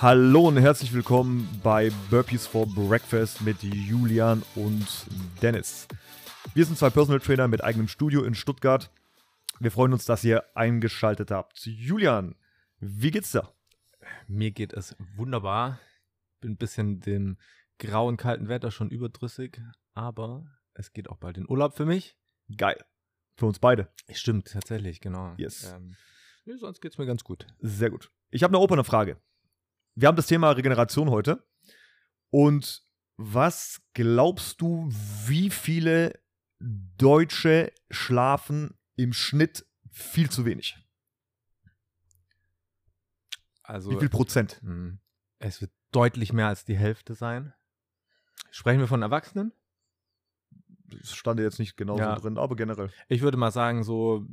Hallo und herzlich willkommen bei Burpees for Breakfast mit Julian und Dennis. Wir sind zwei Personal Trainer mit eigenem Studio in Stuttgart. Wir freuen uns, dass ihr eingeschaltet habt. Julian, wie geht's dir? Mir geht es wunderbar. Bin ein bisschen dem grauen, kalten Wetter schon überdrüssig, aber es geht auch bald in Urlaub für mich. Geil. Für uns beide. Stimmt, tatsächlich, genau. Yes. Ähm, nee, sonst geht's mir ganz gut. Sehr gut. Ich habe eine offene Frage. Wir haben das Thema Regeneration heute. Und was glaubst du, wie viele Deutsche schlafen im Schnitt viel zu wenig? Also, Wie viel Prozent? mh, es wird deutlich mehr als die Hälfte sein. Sprechen wir von Erwachsenen? Das stand jetzt nicht genau Ja. so drin, aber generell. Ich würde mal sagen, so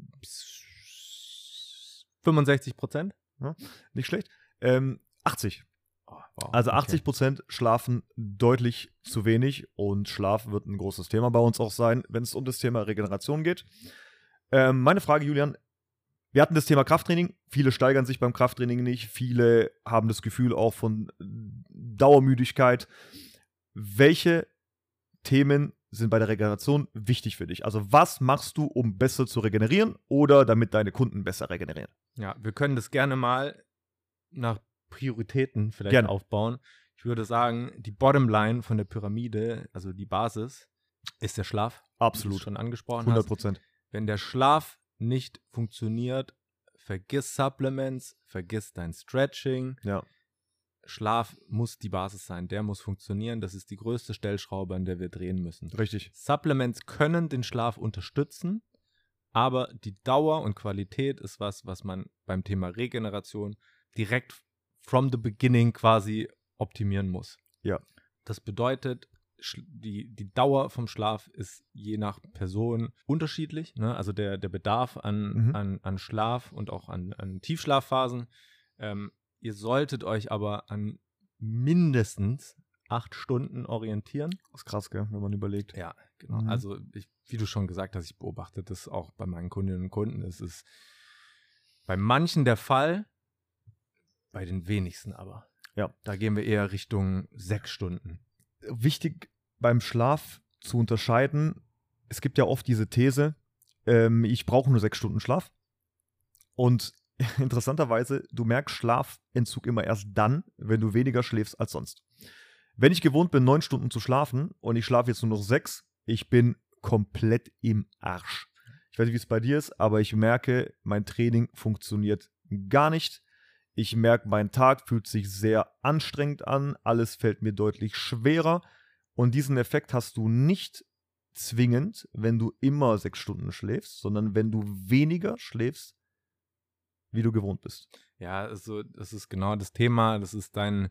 65 Prozent. Nicht schlecht. Ähm, 80. Oh, wow, Also okay. 80 Prozent schlafen deutlich zu wenig und Schlaf wird ein großes Thema bei uns auch sein, wenn es um das Thema Regeneration geht. Ähm, meine Frage, Julian. Wir hatten das Thema Krafttraining. Viele steigern sich beim Krafttraining nicht. Viele haben das Gefühl auch von Dauermüdigkeit. Welche Themen sind bei der Regeneration wichtig für dich? Also was machst du, um besser zu regenerieren oder damit deine Kunden besser regenerieren? Ja, wir können das gerne mal nach Prioritäten vielleicht Gerne. aufbauen. Ich würde sagen, die Bottomline von der Pyramide, also die Basis, ist der Schlaf. Absolut. schon angesprochen 100 hast. Prozent. Wenn der Schlaf nicht funktioniert, vergiss Supplements, vergiss dein Stretching. Ja. Schlaf muss die Basis sein, der muss funktionieren. Das ist die größte Stellschraube, an der wir drehen müssen. Richtig. Supplements können den Schlaf unterstützen, aber die Dauer und Qualität ist was, was man beim Thema Regeneration direkt from the beginning quasi optimieren muss. Ja. Das bedeutet, die, die Dauer vom Schlaf ist je nach Person unterschiedlich. Ne? Also der, der Bedarf an, Mhm. an, an Schlaf und auch an, an Tiefschlafphasen. Ähm, ihr solltet euch aber an mindestens acht Stunden orientieren. Das ist krass, gell, wenn man überlegt. Ja, genau. Mhm. Also, ich, wie du schon gesagt hast, ich beobachte das auch bei meinen Kundinnen und Kunden. Es ist bei manchen der Fall, bei den wenigsten aber. Ja. Da gehen wir eher Richtung sechs Stunden. wichtig beim Schlaf zu unterscheiden, es gibt ja oft diese These, ähm, ich brauche nur sechs Stunden Schlaf. Und interessanterweise, du merkst Schlafentzug immer erst dann, wenn du weniger schläfst als sonst. Wenn ich gewohnt bin, neun Stunden zu schlafen und ich schlafe jetzt nur noch sechs, ich bin komplett im Arsch. Ich weiß nicht, wie es bei dir ist, aber ich merke, mein Training funktioniert gar nicht. Ich merke, mein Tag fühlt sich sehr anstrengend an, alles fällt mir deutlich schwerer. Und diesen Effekt hast du nicht zwingend, wenn du immer sechs Stunden schläfst, sondern wenn du weniger schläfst, wie du gewohnt bist. Ja, also, das ist genau das Thema. Das ist dein,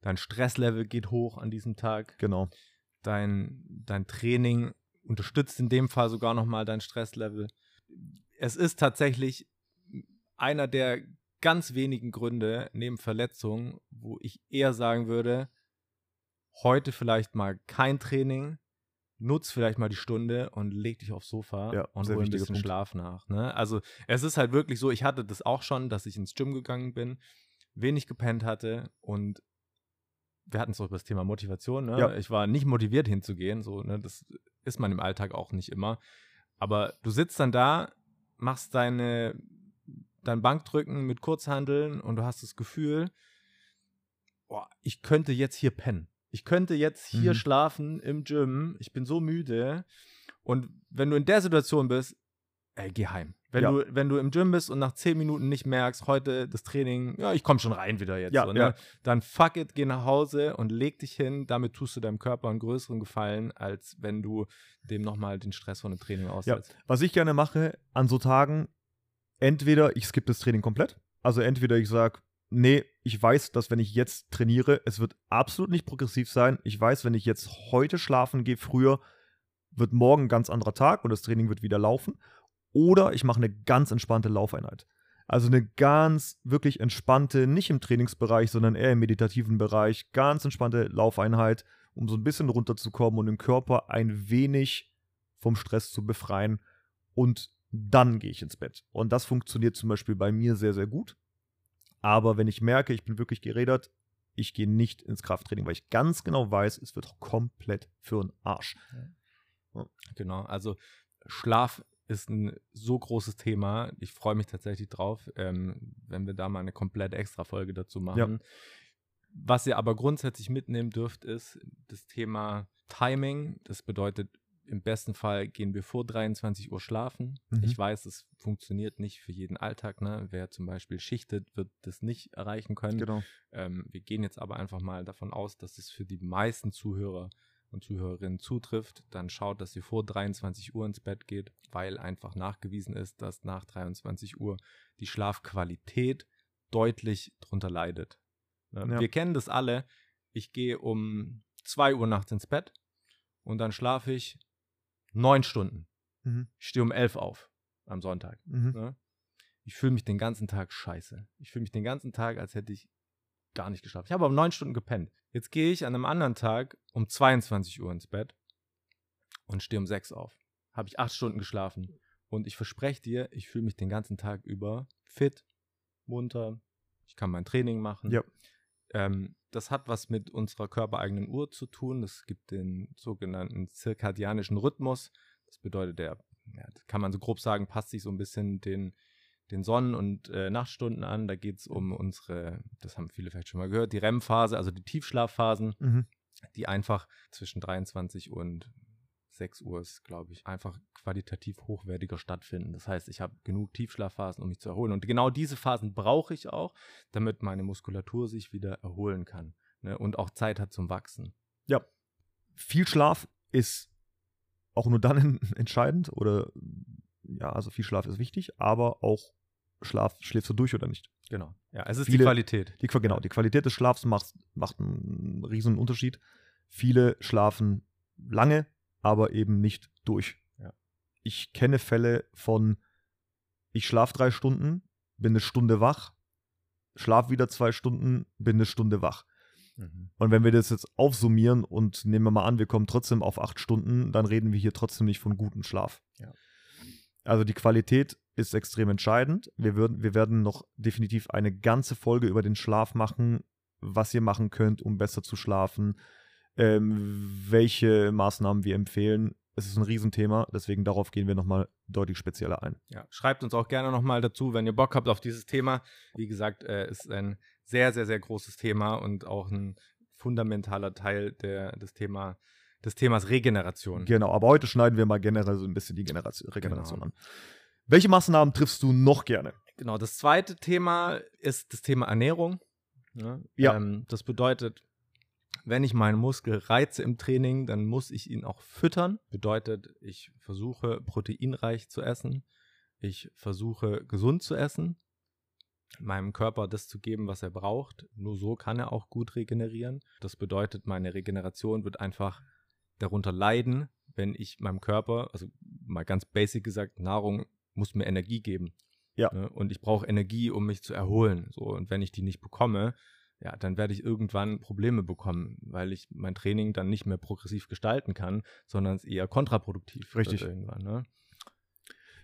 dein Stresslevel geht hoch an diesem Tag. Genau. dein, dein Training unterstützt in dem Fall sogar nochmal dein Stresslevel. Es ist tatsächlich einer der ganz wenigen Gründe neben Verletzungen, wo ich eher sagen würde, heute vielleicht mal kein Training, nutz vielleicht mal die Stunde und leg dich aufs Sofa Ja, und hol ein bisschen Punkt. Schlaf nach. Ne? Also es ist halt wirklich so, ich hatte das auch schon, dass ich ins Gym gegangen bin, wenig gepennt hatte und wir hatten es auch über das Thema Motivation. Ne? Ja. Ich war nicht motiviert hinzugehen. So, ne? Das ist man im Alltag auch nicht immer. Aber du sitzt dann da, machst deine, dein Bankdrücken mit Kurzhandeln und du hast das Gefühl, boah, ich könnte jetzt hier pennen. Ich könnte jetzt hier Mhm. schlafen im Gym. Ich bin so müde. Und wenn du in der Situation bist, ey, geh heim. Wenn, Ja. du, wenn du im Gym bist und nach 10 Minuten nicht merkst, heute das Training, ja, ich komme schon rein wieder jetzt. Ja, so, ne? ja. Dann fuck it, geh nach Hause und leg dich hin. Damit tust du deinem Körper einen größeren Gefallen, als wenn du dem nochmal den Stress von dem Training aussetzt. Was ich gerne mache an so Tagen, entweder ich skippe das Training komplett. Also entweder ich sage, nee, ich weiß, dass wenn ich jetzt trainiere, es wird absolut nicht progressiv sein. Ich weiß, wenn ich jetzt heute schlafen gehe, früher, wird morgen ein ganz anderer Tag und das Training wird wieder laufen. Oder ich mache eine ganz entspannte Laufeinheit. Also eine ganz wirklich entspannte, nicht im Trainingsbereich, sondern eher im meditativen Bereich, ganz entspannte Laufeinheit, um so ein bisschen runterzukommen und den Körper ein wenig vom Stress zu befreien. Und dann gehe ich ins Bett. Und das funktioniert zum Beispiel bei mir sehr, sehr gut. Aber wenn ich merke, ich bin wirklich gerädert, ich gehe nicht ins Krafttraining, weil ich ganz genau weiß, es wird komplett für den Arsch. Genau, also Schlaf ist ein so großes Thema. Ich freue mich tatsächlich drauf, ähm, wenn wir da mal eine komplette Extra-Folge dazu machen. Ja. Was ihr aber grundsätzlich mitnehmen dürft, ist das Thema Timing. Das bedeutet, im besten Fall gehen wir vor 23 Uhr schlafen. Mhm. Ich weiß, es funktioniert nicht für jeden Alltag. Ne? Wer zum Beispiel schichtet, wird das nicht erreichen können. Genau. Ähm, wir gehen jetzt aber einfach mal davon aus, dass es für die meisten Zuhörer und Zuhörerinnen zutrifft, dann schaut, dass ihr vor 23 Uhr ins Bett geht, weil einfach nachgewiesen ist, dass nach 23 Uhr die Schlafqualität deutlich drunter leidet. Ne? Ja. Wir kennen das alle. Ich gehe um 2 Uhr nachts ins Bett und dann schlafe ich neun Stunden. Mhm. Ich stehe um 11 auf am Sonntag. Mhm. Ne? Ich fühle mich den ganzen Tag scheiße. Ich fühle mich den ganzen Tag, als hätte ich gar nicht geschlafen. Ich habe aber neun Stunden gepennt. Jetzt gehe ich an einem anderen Tag um 22 Uhr ins Bett und stehe um 6 auf. Habe ich acht Stunden geschlafen. Und ich verspreche dir, ich fühle mich den ganzen Tag über fit, munter. Ich kann mein Training machen. Ja. Ähm, das hat was mit unserer körpereigenen Uhr zu tun. Es gibt den sogenannten zirkadianischen Rhythmus. Das bedeutet, der, ja, kann man so grob sagen, passt sich so ein bisschen den den Sonnen- und äh, Nachtstunden an. Da geht es um unsere, das haben viele vielleicht schon mal gehört, die REM-Phase, also die Tiefschlafphasen, mhm. die einfach zwischen 23 und 6 Uhr ist, glaube ich, einfach qualitativ hochwertiger stattfinden. Das heißt, ich habe genug Tiefschlafphasen, um mich zu erholen. Und genau diese Phasen brauche ich auch, damit meine Muskulatur sich wieder erholen kann ne? und auch Zeit hat zum Wachsen. Ja, viel Schlaf ist auch nur dann entscheidend oder ja, also viel Schlaf ist wichtig, aber auch Schlaf, schläfst du durch oder nicht. Genau. Ja, es ist Viele, die Qualität. Die, genau, die Qualität des Schlafs macht, macht einen riesen Unterschied. Viele schlafen lange, aber eben nicht durch. Ja. Ich kenne Fälle von, ich schlafe drei Stunden, bin eine Stunde wach, schlaf wieder zwei Stunden, bin eine Stunde wach. Mhm. Und wenn wir das jetzt aufsummieren und nehmen wir mal an, wir kommen trotzdem auf acht Stunden, dann reden wir hier trotzdem nicht von gutem Schlaf. Ja. Also die Qualität ist extrem entscheidend. Wir, würden, wir werden noch definitiv eine ganze Folge über den Schlaf machen, was ihr machen könnt, um besser zu schlafen, ähm, welche Maßnahmen wir empfehlen. Es ist ein Riesenthema, deswegen darauf gehen wir nochmal deutlich spezieller ein. Ja, schreibt uns auch gerne nochmal dazu, wenn ihr Bock habt auf dieses Thema. Wie gesagt, äh, ist ein sehr, sehr, sehr großes Thema und auch ein fundamentaler Teil der, des Thema, des Themas Regeneration. Genau, aber heute schneiden wir mal generell so ein bisschen die Generation, Regeneration genau. an. Welche Maßnahmen triffst du noch gerne? Genau, das zweite Thema ist das Thema Ernährung. Ja. ja. Ähm, das bedeutet, wenn ich meinen Muskel reize im Training, dann muss ich ihn auch füttern. Bedeutet, ich versuche proteinreich zu essen. Ich versuche gesund zu essen. Meinem Körper das zu geben, was er braucht. Nur so kann er auch gut regenerieren. Das bedeutet, meine Regeneration wird einfach darunter leiden, wenn ich meinem Körper, also mal ganz basic gesagt, Nahrung muss mir Energie geben. Ja. Ne? Und ich brauche Energie, um mich zu erholen. So, und wenn ich die nicht bekomme, ja, dann werde ich irgendwann Probleme bekommen, weil ich mein Training dann nicht mehr progressiv gestalten kann, sondern es eher kontraproduktiv Richtig. wird irgendwann. Ne?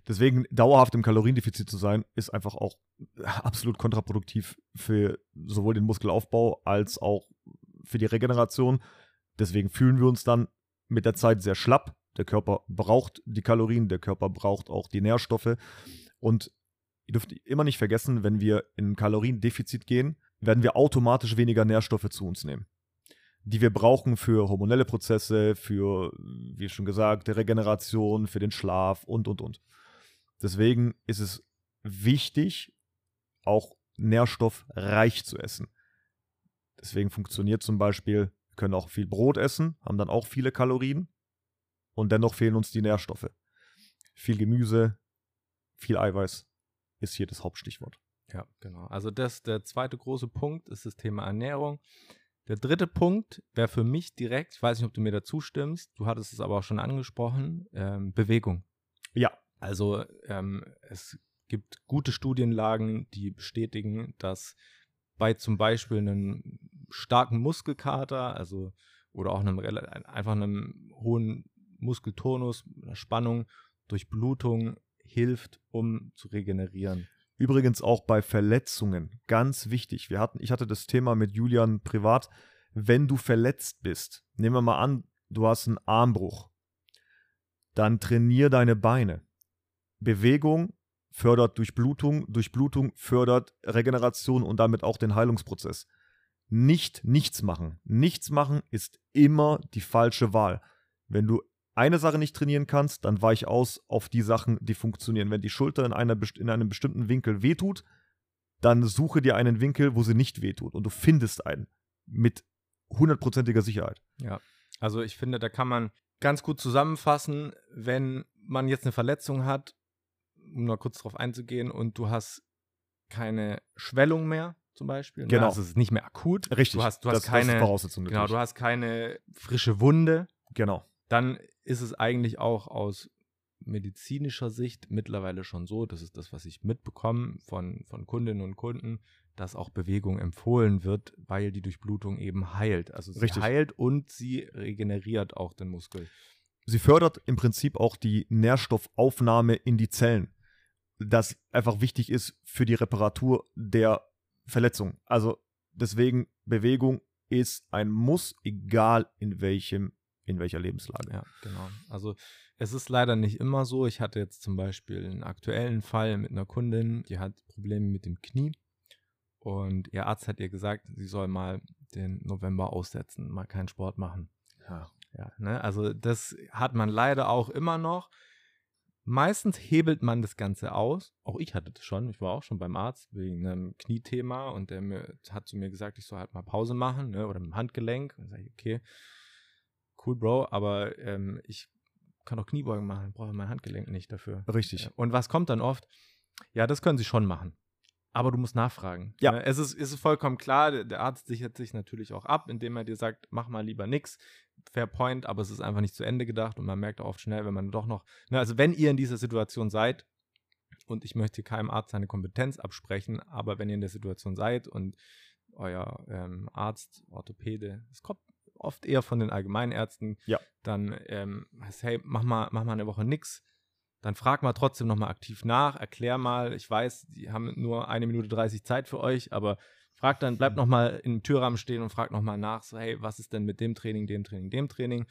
Deswegen dauerhaft im Kaloriendefizit zu sein, ist einfach auch absolut kontraproduktiv für sowohl den Muskelaufbau als auch für die Regeneration. Deswegen fühlen wir uns dann mit der Zeit sehr schlapp, der Körper braucht die Kalorien, der Körper braucht auch die Nährstoffe. Und ihr dürft immer nicht vergessen, wenn wir in ein Kaloriendefizit gehen, werden wir automatisch weniger Nährstoffe zu uns nehmen, die wir brauchen für hormonelle Prozesse, für, wie schon gesagt, Regeneration, für den Schlaf und, und, und. Deswegen ist es wichtig, auch nährstoffreich zu essen. Deswegen funktioniert zum Beispiel, wir können auch viel Brot essen, haben dann auch viele Kalorien, und dennoch fehlen uns die Nährstoffe. Viel Gemüse, viel Eiweiß ist hier das Hauptstichwort. Ja, genau. Also das, der zweite große Punkt ist das Thema Ernährung. Der dritte Punkt wäre für mich direkt, ich weiß nicht, ob du mir dazu stimmst, du hattest es aber auch schon angesprochen, ähm, Bewegung. Ja. Also ähm, es gibt gute Studienlagen, die bestätigen, dass bei zum Beispiel einem starken Muskelkater, also oder auch einem einfach einem hohen Muskeltonus, Spannung, Durchblutung hilft, um zu regenerieren. Übrigens auch bei Verletzungen, ganz wichtig. Wir hatten, ich hatte das Thema mit Julian privat. Wenn du verletzt bist, nehmen wir mal an, du hast einen Armbruch, dann trainier deine Beine. Bewegung fördert Durchblutung, Durchblutung fördert Regeneration und damit auch den Heilungsprozess. Nicht nichts machen. Nichts machen ist immer die falsche Wahl. Wenn du eine Sache nicht trainieren kannst, dann weich aus auf die Sachen, die funktionieren. Wenn die Schulter in, einer, in einem bestimmten Winkel wehtut, dann suche dir einen Winkel, wo sie nicht wehtut. Und du findest einen mit hundertprozentiger Sicherheit. Ja, also ich finde, da kann man ganz gut zusammenfassen, wenn man jetzt eine Verletzung hat, um noch kurz darauf einzugehen, und du hast keine Schwellung mehr, zum Beispiel. Ne? Genau. Also es ist nicht mehr akut. Richtig. Du hast, du hast das, keine, das ist Voraussetzung. genau, natürlich. du hast keine frische Wunde. genau. Dann ist es eigentlich auch aus medizinischer Sicht mittlerweile schon so, das ist das, was ich mitbekomme von, von Kundinnen und Kunden, dass auch Bewegung empfohlen wird, weil die Durchblutung eben heilt. Also sie Richtig. heilt und sie regeneriert auch den Muskel. Sie fördert im Prinzip auch die Nährstoffaufnahme in die Zellen. Das einfach wichtig ist für die Reparatur der Verletzung. Also deswegen Bewegung ist ein Muss, egal in welchem, in welcher Lebenslage. Ja, genau. Also es ist leider nicht immer so. Ich hatte jetzt zum Beispiel einen aktuellen Fall mit einer Kundin, die hat Probleme mit dem Knie. Und ihr Arzt hat ihr gesagt, sie soll mal den November aussetzen, mal keinen Sport machen. Ja. Ja, ne? Also das hat man leider auch immer noch. Meistens hebelt man das Ganze aus. Auch ich hatte das schon. Ich war auch schon beim Arzt wegen einem Kniethema und der mir, hat zu mir gesagt, ich soll halt mal Pause machen ne? oder mit dem Handgelenk. Und dann sage ich, okay, cool, Bro, aber ähm, ich kann doch Kniebeugen machen, brauche mein Handgelenk nicht dafür. Richtig. Ja. Und was kommt dann oft? Ja, das können sie schon machen. Aber du musst nachfragen. Ja. Ne? Es ist, ist vollkommen klar, der, der Arzt sichert sich natürlich auch ab, indem er dir sagt, mach mal lieber nix. Fair point, aber es ist einfach nicht zu Ende gedacht und man merkt auch oft schnell, wenn man doch noch, ne, also wenn ihr in dieser Situation seid, und ich möchte keinem Arzt seine Kompetenz absprechen, aber wenn ihr in der Situation seid und euer ähm, Arzt, Orthopäde, es kommt oft eher von den Allgemeinärzten, Ja. dann ähm, heißt, hey, mach mal, mach mal eine Woche nix, dann frag mal trotzdem nochmal aktiv nach, erklär mal, ich weiß, die haben nur eine Minute 30 Zeit für euch, aber frag dann, bleibt nochmal im Türrahmen stehen und fragt nochmal nach, so, hey, was ist denn mit dem Training, dem Training, dem Training?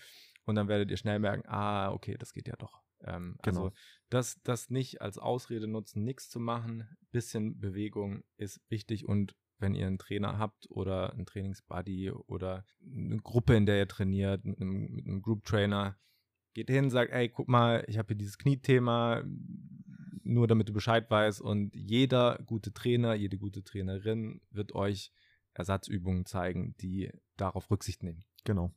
Und dann werdet ihr schnell merken, ah, okay, das geht ja doch. Ähm, Genau. Also das, das nicht als Ausrede nutzen, nichts zu machen, bisschen Bewegung ist wichtig und wenn ihr einen Trainer habt oder einen Trainingsbuddy oder eine Gruppe, in der ihr trainiert, mit einem, mit einem Group Trainer, geht hin, sagt, ey, guck mal, ich habe hier dieses Kniethema, nur damit du Bescheid weißt und jeder gute Trainer, jede gute Trainerin wird euch Ersatzübungen zeigen, die darauf Rücksicht nehmen. Genau.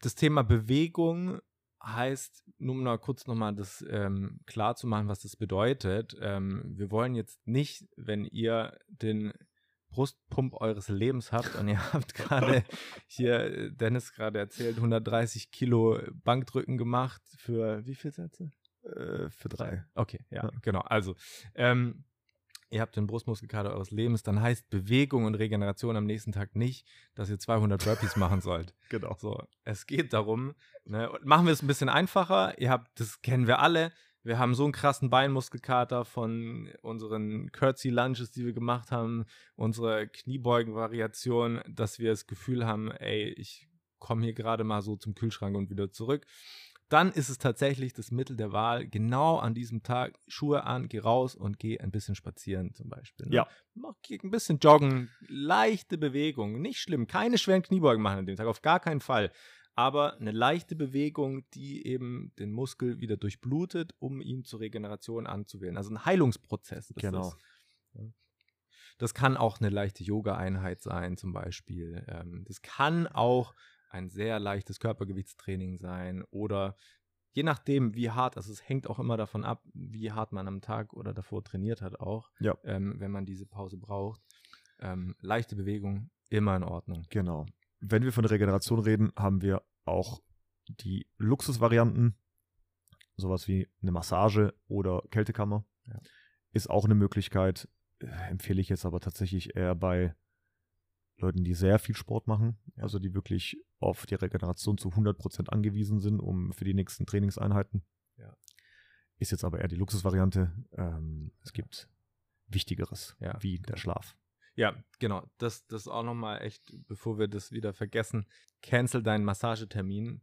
Das Thema Bewegung heißt, nur um mal kurz nochmal das ähm, klar zu machen, was das bedeutet. Ähm, wir wollen jetzt nicht, wenn ihr den Brustpump eures Lebens habt und ihr habt gerade hier, Dennis gerade erzählt, 130 Kilo Bankdrücken gemacht für wie viele Sätze? Äh, für drei. Okay, ja, Ja. genau. Also, ähm, ihr habt den Brustmuskelkater eures Lebens, dann heißt Bewegung und Regeneration am nächsten Tag nicht, dass ihr 200 Burpees machen sollt. Genau. So, es geht darum, ne, und machen wir es ein bisschen einfacher. Ihr habt, das kennen wir alle. Wir haben so einen krassen Beinmuskelkater von unseren Curtsy Lunges, die wir gemacht haben, unsere Kniebeugen-Variation, dass wir das Gefühl haben, ey, ich komme hier gerade mal so zum Kühlschrank und wieder zurück. Dann ist es tatsächlich das Mittel der Wahl, genau an diesem Tag Schuhe an, geh raus und geh ein bisschen spazieren zum Beispiel. Ne? Ja. Mach ein bisschen joggen, leichte Bewegung, nicht schlimm, keine schweren Kniebeugen machen an dem Tag, auf gar keinen Fall. Aber eine leichte Bewegung, die eben den Muskel wieder durchblutet, um ihn zur Regeneration anzuwählen. Also ein Heilungsprozess ist Genau. das. Das kann auch eine leichte Yoga-Einheit sein, zum Beispiel. Ähm, das kann auch ein sehr leichtes Körpergewichtstraining sein oder je nachdem, wie hart, also es hängt auch immer davon ab, wie hart man am Tag oder davor trainiert hat auch, Ja. ähm, wenn man diese Pause braucht. Ähm, leichte Bewegung, immer in Ordnung. Genau. Wenn wir von Regeneration reden, haben wir auch die Luxusvarianten, sowas wie eine Massage oder Kältekammer. Ja. Ist auch eine Möglichkeit, äh, empfehle ich jetzt aber tatsächlich eher bei Leuten, die sehr viel Sport machen, Ja. also die wirklich auf die Regeneration zu 100% angewiesen sind, um für die nächsten Trainingseinheiten. Ja. Ist jetzt aber eher die Luxusvariante. Ähm, es gibt Wichtigeres wie der Schlaf. Ja, genau. Das, das auch nochmal echt, bevor wir das wieder vergessen, cancel deinen Massagetermin,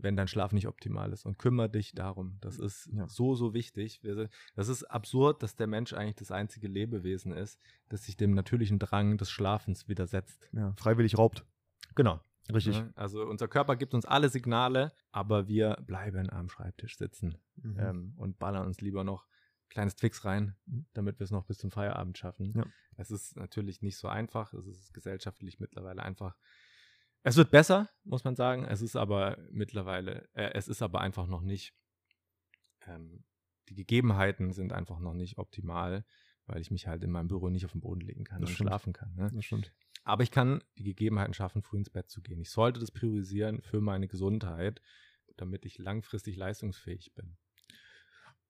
wenn dein Schlaf nicht optimal ist und kümmere dich darum. Das ist Ja. so, so wichtig. Das ist absurd, dass der Mensch eigentlich das einzige Lebewesen ist, das sich dem natürlichen Drang des Schlafens widersetzt. Ja, freiwillig raubt. Genau. Richtig. Ne? Also unser Körper gibt uns alle Signale, aber wir bleiben am Schreibtisch sitzen Mhm. ähm, und ballern uns lieber noch kleines Twix rein, damit wir es noch bis zum Feierabend schaffen. Ja. Es ist natürlich nicht so einfach, es ist gesellschaftlich mittlerweile einfach. Es wird besser, muss man sagen. Es ist aber mittlerweile, äh, es ist aber einfach noch nicht, ähm, die Gegebenheiten sind einfach noch nicht optimal, weil ich mich halt in meinem Büro nicht auf den Boden legen kann Das und stimmt. schlafen kann. Ne? Das stimmt. Aber ich kann die Gegebenheiten schaffen, früh ins Bett zu gehen. Ich sollte das priorisieren für meine Gesundheit, damit ich langfristig leistungsfähig bin.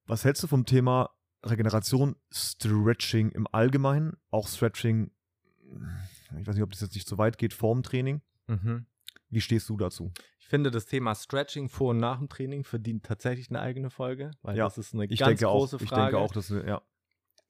Was hältst du vom Thema Regeneration, Stretching im Allgemeinen? Auch Stretching, ich weiß nicht, ob das jetzt nicht zu weit geht, vorm Training. Wie stehst du dazu? Ich finde, das Thema Stretching vor und nach dem Training verdient tatsächlich eine eigene Folge, weil Ja, das ist eine Ich ganz denke auch, große ich Frage. denke auch, dass ja,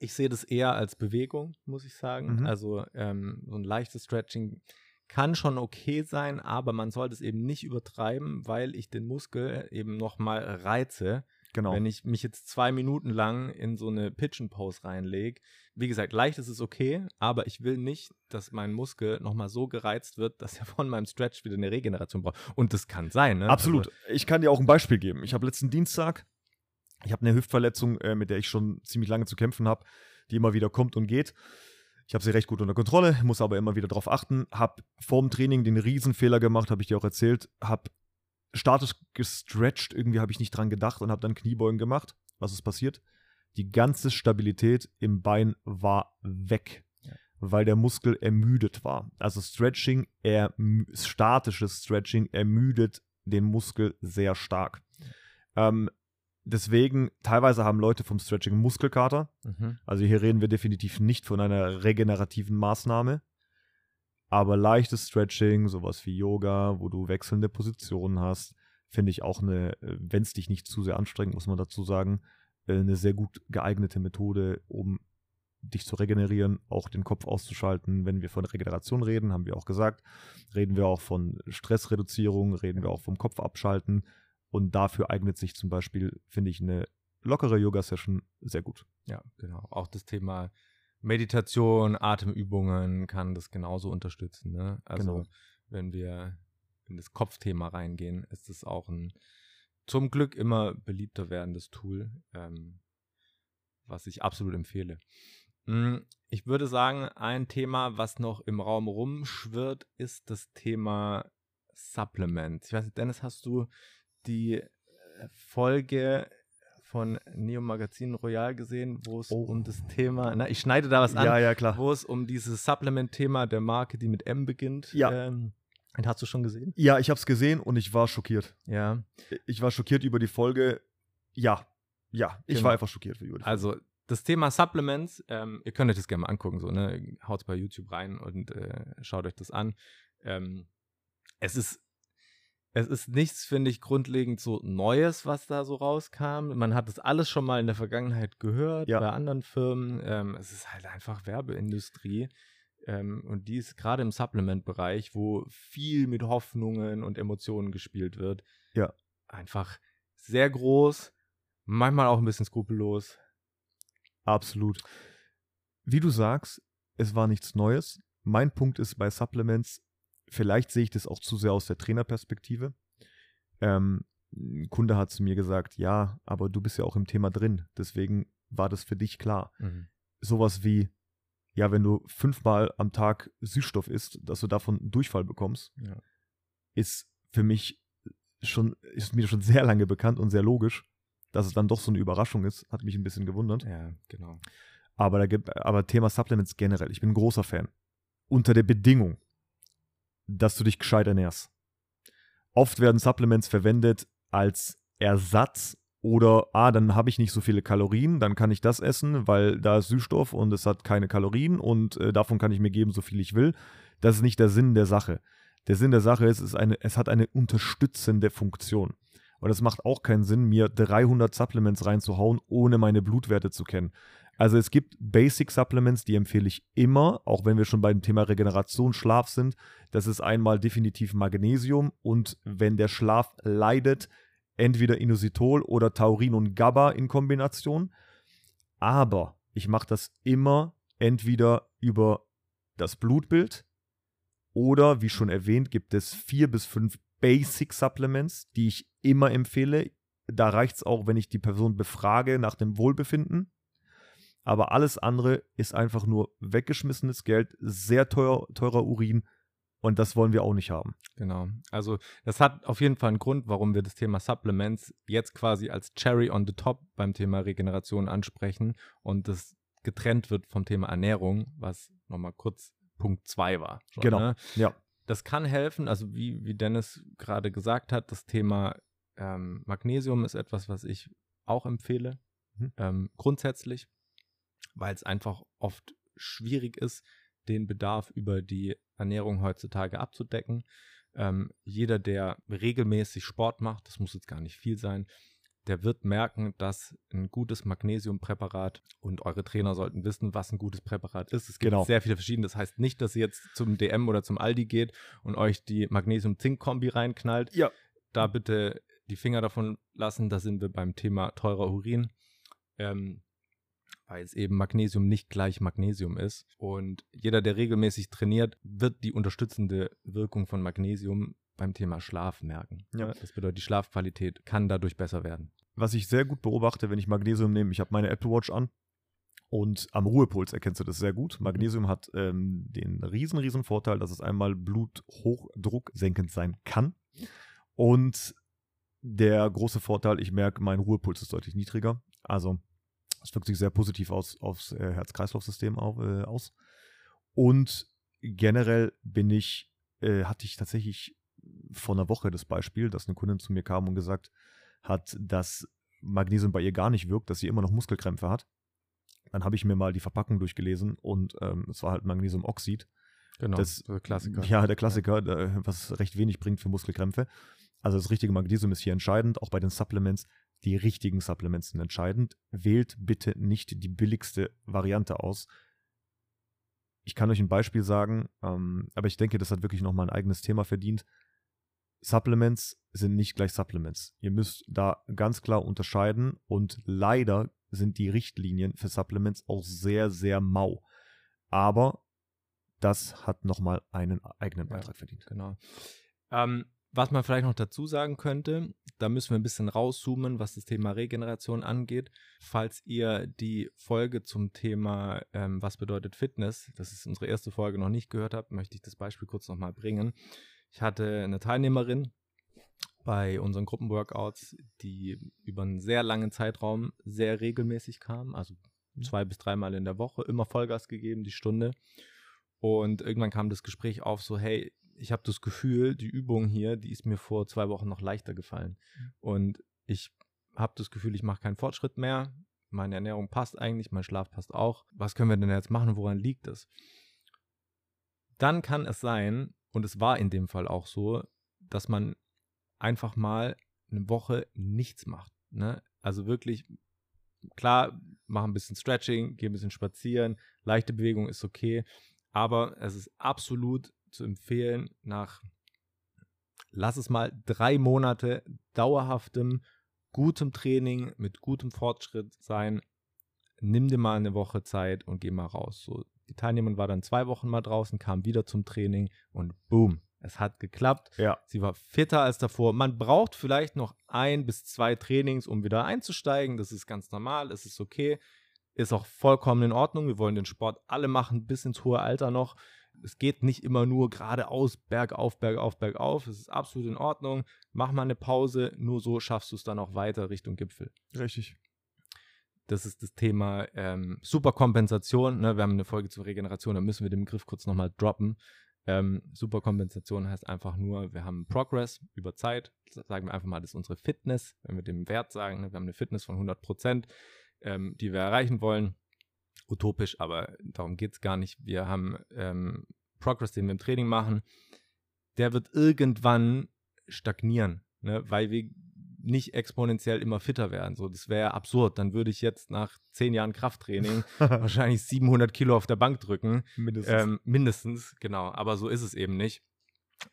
ich sehe das eher als Bewegung, muss ich sagen. Mhm. Also ähm, so ein leichtes Stretching kann schon okay sein, aber man sollte es eben nicht übertreiben, weil ich den Muskel eben nochmal reize. Genau. Wenn ich mich jetzt zwei Minuten lang in so eine Pigeon-Pose reinlege, wie gesagt, leicht ist es okay, aber ich will nicht, dass mein Muskel nochmal so gereizt wird, dass er von meinem Stretch wieder eine Regeneration braucht. Und das kann sein, ne? Absolut. Also, ich kann dir auch ein Beispiel geben. Ich habe letzten Dienstag, ich habe eine Hüftverletzung, äh, mit der ich schon ziemlich lange zu kämpfen habe, die immer wieder kommt und geht. Ich habe sie recht gut unter Kontrolle, muss aber immer wieder darauf achten. Habe vorm Training den Riesenfehler gemacht, habe ich dir auch erzählt. Habe statisch gestretched, irgendwie habe ich nicht dran gedacht und habe dann Kniebeugen gemacht. Was ist passiert? Die ganze Stabilität im Bein war weg, Ja. weil der Muskel ermüdet war. Also Stretching, er, statisches Stretching ermüdet den Muskel sehr stark. Ähm, deswegen, teilweise haben Leute vom Stretching Muskelkater. mhm. Also hier reden wir definitiv nicht von einer regenerativen Maßnahme. Aber leichtes Stretching, sowas wie Yoga, wo du wechselnde Positionen hast, finde ich auch eine, wenn es dich nicht zu sehr anstrengt, muss man dazu sagen, äh, eine sehr gut geeignete Methode, um dich zu regenerieren, auch den Kopf auszuschalten. Wenn wir von Regeneration reden, haben wir auch gesagt, reden wir auch von Stressreduzierung, reden wir auch vom Kopf abschalten. Und dafür eignet sich zum Beispiel, finde ich, eine lockere Yoga-Session sehr gut. Ja, genau. Auch das Thema Meditation, Atemübungen kann das genauso unterstützen. Ne? Also Genau. wenn wir in das Kopfthema reingehen, ist es auch ein zum Glück immer beliebter werdendes Tool, ähm, was ich absolut empfehle. Mm, Ich würde sagen, ein Thema, was noch im Raum rumschwirrt, ist das Thema Supplements. Ich weiß nicht, Dennis, hast du die äh, Folge von Neo Magazin Royal gesehen, wo es Oh. um das Thema, na, ich schneide da was an, Ja, ja, klar. wo es um dieses Supplement-Thema der Marke, die mit M beginnt. Ja. Ähm, hast du schon gesehen? Ja, ich habe es gesehen und ich war schockiert. Ja. Ich war schockiert über die Folge. Ja, ja, ich Genau. war einfach schockiert über die Folge. Also das Thema Supplements, ähm, ihr könnt euch das gerne mal angucken, so, ne? Haut bei YouTube rein und äh, schaut euch das an. Ähm, es ist es ist nichts, finde ich, grundlegend so Neues, was da so rauskam. Man hat das alles schon mal in der Vergangenheit gehört Ja. bei anderen Firmen. Ähm, es ist halt einfach Werbeindustrie. Ähm, und die ist gerade im Supplement-Bereich, wo viel mit Hoffnungen und Emotionen gespielt wird. Ja. Einfach sehr groß, manchmal auch ein bisschen skrupellos. Absolut. Wie du sagst, es war nichts Neues. Mein Punkt ist bei Supplements, vielleicht sehe ich das auch zu sehr aus der Trainerperspektive. Ähm, ein Kunde hat zu mir gesagt, ja, aber du bist ja auch im Thema drin. Deswegen war das für dich klar. Sowas wie, ja, wenn du fünfmal am Tag Süßstoff isst, dass du davon Durchfall bekommst, Ja. ist für mich schon, ist mir schon sehr lange bekannt und sehr logisch. Dass es dann doch so eine Überraschung ist, hat mich ein bisschen gewundert. Ja, genau. Aber, da gibt, aber Thema Supplements generell, ich bin ein großer Fan. Unter der Bedingung, dass du dich gescheit ernährst. Oft werden Supplements verwendet als Ersatz oder, ah, dann habe ich nicht so viele Kalorien, dann kann ich das essen, weil da ist Süßstoff und es hat keine Kalorien und äh, davon kann ich mir geben, so viel ich will. Das ist nicht der Sinn der Sache. Der Sinn der Sache ist, es, ist eine, es hat eine unterstützende Funktion. Und es macht auch keinen Sinn, mir 300 Supplements reinzuhauen, ohne meine Blutwerte zu kennen. Also es gibt Basic Supplements, die empfehle ich immer, auch wenn wir schon beim Thema Regeneration, Schlaf sind. Das ist einmal definitiv Magnesium und wenn der Schlaf leidet, entweder Inositol oder Taurin und GABA in Kombination. Aber ich mache das immer entweder über das Blutbild oder, wie schon erwähnt, gibt es vier bis fünf Basic Supplements, die ich immer empfehle. Da reicht es auch, wenn ich die Person befrage nach dem Wohlbefinden. Aber alles andere ist einfach nur weggeschmissenes Geld, sehr teuer, teurer Urin und das wollen wir auch nicht haben. Genau. Also das hat auf jeden Fall einen Grund, warum wir das Thema Supplements jetzt quasi als Cherry on the Top beim Thema Regeneration ansprechen und das getrennt wird vom Thema Ernährung, was nochmal kurz Punkt 2 war. Schon, genau. Ne? Ja. Das kann helfen, also wie, wie Dennis gerade gesagt hat, das Thema ähm, Magnesium ist etwas, was ich auch empfehle, mhm. ähm, grundsätzlich, weil es einfach oft schwierig ist, den Bedarf über die Ernährung heutzutage abzudecken. Ähm, jeder, der regelmäßig Sport macht, das muss jetzt gar nicht viel sein, der wird merken, dass ein gutes Magnesiumpräparat und eure Trainer sollten wissen, was ein gutes Präparat ist. Es gibt genau. sehr viele verschiedene. Das heißt nicht, dass ihr jetzt zum DM oder zum Aldi geht und euch die Magnesium-Zink-Kombi reinknallt. Ja. Da bitte die Finger davon lassen. Da sind wir beim Thema teurer Urin. Ähm, weil es eben Magnesium nicht gleich Magnesium ist. Und jeder, der regelmäßig trainiert, wird die unterstützende Wirkung von Magnesium beim Thema Schlaf merken. Ja. Das bedeutet, die Schlafqualität kann dadurch besser werden. Was ich sehr gut beobachte, wenn ich Magnesium nehme, ich habe meine Apple Watch an und am Ruhepuls erkennst du das sehr gut. Magnesium hat ähm, den riesen, riesen Vorteil, dass es einmal Bluthochdruck senkend sein kann. Und der große Vorteil, ich merke, mein Ruhepuls ist deutlich niedriger. Also es wirkt sich sehr positiv aus, aufs äh, Herz-Kreislauf-System äh, aus. Und generell bin ich, äh, hatte ich tatsächlich vor einer Woche das Beispiel, dass eine Kundin zu mir kam und gesagt hat, dass Magnesium bei ihr gar nicht wirkt, dass sie immer noch Muskelkrämpfe hat. Dann habe ich mir mal die Verpackung durchgelesen und ähm, es war halt Magnesiumoxid. Genau, das, der Klassiker. Ja, der Klassiker, ja. was recht wenig bringt für Muskelkrämpfe. Also das richtige Magnesium ist hier entscheidend, auch bei den Supplements. Die richtigen Supplements sind entscheidend. Wählt bitte nicht die billigste Variante aus. Ich kann euch ein Beispiel sagen, ähm, aber ich denke, das hat wirklich nochmal ein eigenes Thema verdient. Supplements sind nicht gleich Supplements. Ihr müsst da ganz klar unterscheiden und leider sind die Richtlinien für Supplements auch sehr, sehr mau. Aber das hat nochmal einen eigenen Beitrag ja, verdient. Genau. Ähm, was man vielleicht noch dazu sagen könnte, da müssen wir ein bisschen rauszoomen, was das Thema Regeneration angeht. Falls ihr die Folge zum Thema ähm, Was bedeutet Fitness, das ist unsere erste Folge, noch nicht gehört habt, möchte ich das Beispiel kurz nochmal bringen. Ich hatte eine Teilnehmerin bei unseren Gruppenworkouts, die über einen sehr langen Zeitraum sehr regelmäßig kam, also mhm. zwei bis dreimal in der Woche, immer Vollgas gegeben, die Stunde. Und irgendwann kam das Gespräch auf, so, hey, ich habe das Gefühl, die Übung hier, die ist mir vor zwei Wochen noch leichter gefallen. Mhm. Und ich habe das Gefühl, ich mache keinen Fortschritt mehr. Meine Ernährung passt eigentlich, mein Schlaf passt auch. Was können wir denn jetzt machen? Woran liegt es? Dann kann es sein, und es war in dem Fall auch so, dass man einfach mal eine Woche nichts macht. Ne? Also wirklich, klar, mach ein bisschen Stretching, geh ein bisschen spazieren, leichte Bewegung ist okay, aber es ist absolut zu empfehlen, nach, lass es mal drei Monate dauerhaftem, gutem Training mit gutem Fortschritt sein, nimm dir mal eine Woche Zeit und geh mal raus. So, die Teilnehmerin war dann zwei Wochen mal draußen, kam wieder zum Training und boom, es hat geklappt. Ja. Sie war fitter als davor. Man braucht vielleicht noch ein bis zwei Trainings, um wieder einzusteigen. Das ist ganz normal, es ist okay. Ist auch vollkommen in Ordnung. Wir wollen den Sport alle machen, bis ins hohe Alter noch es geht nicht immer nur geradeaus, bergauf, bergauf, bergauf. Es ist absolut in Ordnung. Mach mal eine Pause, nur so schaffst du es dann auch weiter Richtung Gipfel. Richtig. Das ist das Thema ähm, Superkompensation. Ne? Wir haben eine Folge zur Regeneration, da müssen wir den Begriff kurz nochmal droppen. Ähm, Superkompensation heißt einfach nur, wir haben Progress über Zeit. Sagen wir einfach mal, das ist unsere Fitness. Wenn wir dem Wert sagen, ne? wir haben eine Fitness von 100 Prozent, ähm, die wir erreichen wollen utopisch, aber darum geht es gar nicht. Wir haben ähm, Progress, den wir im Training machen, der wird irgendwann stagnieren, ne? weil wir nicht exponentiell immer fitter werden. So, das wäre absurd. Dann würde ich jetzt nach zehn Jahren Krafttraining wahrscheinlich 700 Kilo auf der Bank drücken. Mindestens. Ähm, mindestens, genau. Aber so ist es eben nicht.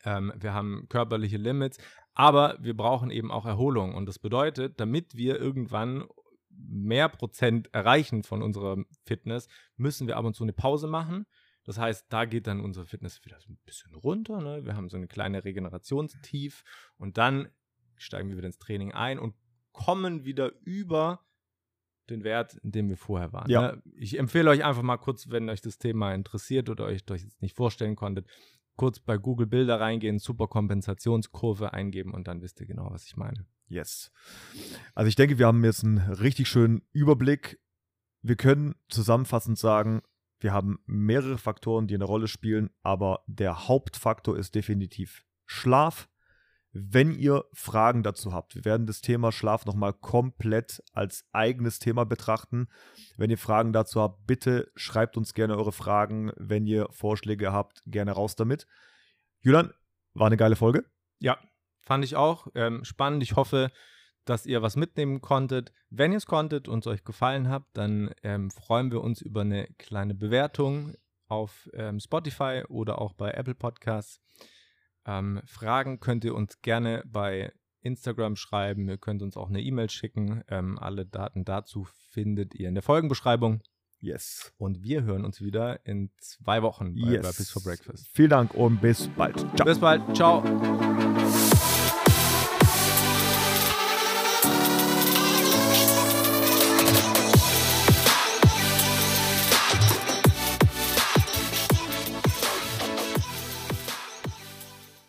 Ähm, wir haben körperliche Limits, aber wir brauchen eben auch Erholung. Und das bedeutet, damit wir irgendwann mehr Prozent erreichen von unserer Fitness, müssen wir ab und zu eine Pause machen. Das heißt, da geht dann unsere Fitness wieder so ein bisschen runter. Ne? Wir haben so eine kleine Regenerationstief und dann steigen wir wieder ins Training ein und kommen wieder über den Wert, in dem wir vorher waren. Ja. Ne? Ich empfehle euch einfach mal kurz, wenn euch das Thema interessiert oder euch das jetzt nicht vorstellen konntet, kurz bei Google Bilder reingehen, Superkompensationskurve eingeben und dann wisst ihr genau, was ich meine. Yes. Also ich denke, wir haben jetzt einen richtig schönen Überblick. Wir können zusammenfassend sagen, wir haben mehrere Faktoren, die eine Rolle spielen, aber der Hauptfaktor ist definitiv Schlaf. Wenn ihr Fragen dazu habt, wir werden das Thema Schlaf nochmal komplett als eigenes Thema betrachten. Wenn ihr Fragen dazu habt, bitte schreibt uns gerne eure Fragen. Wenn ihr Vorschläge habt, gerne raus damit. Julian, war eine geile Folge. Ja, fand ich auch ähm, spannend. Ich hoffe, dass ihr was mitnehmen konntet. Wenn ihr es konntet und es euch gefallen hat, dann ähm, freuen wir uns über eine kleine Bewertung auf ähm, Spotify oder auch bei Apple Podcasts. Ähm, Fragen könnt ihr uns gerne bei Instagram schreiben. Ihr könnt uns auch eine E-Mail schicken. Ähm, alle Daten dazu findet ihr in der Folgenbeschreibung. Yes. Und wir hören uns wieder in zwei Wochen bei yes. Burpees for Breakfast. Vielen Dank und bis bald. Ciao. Bis bald. Ciao.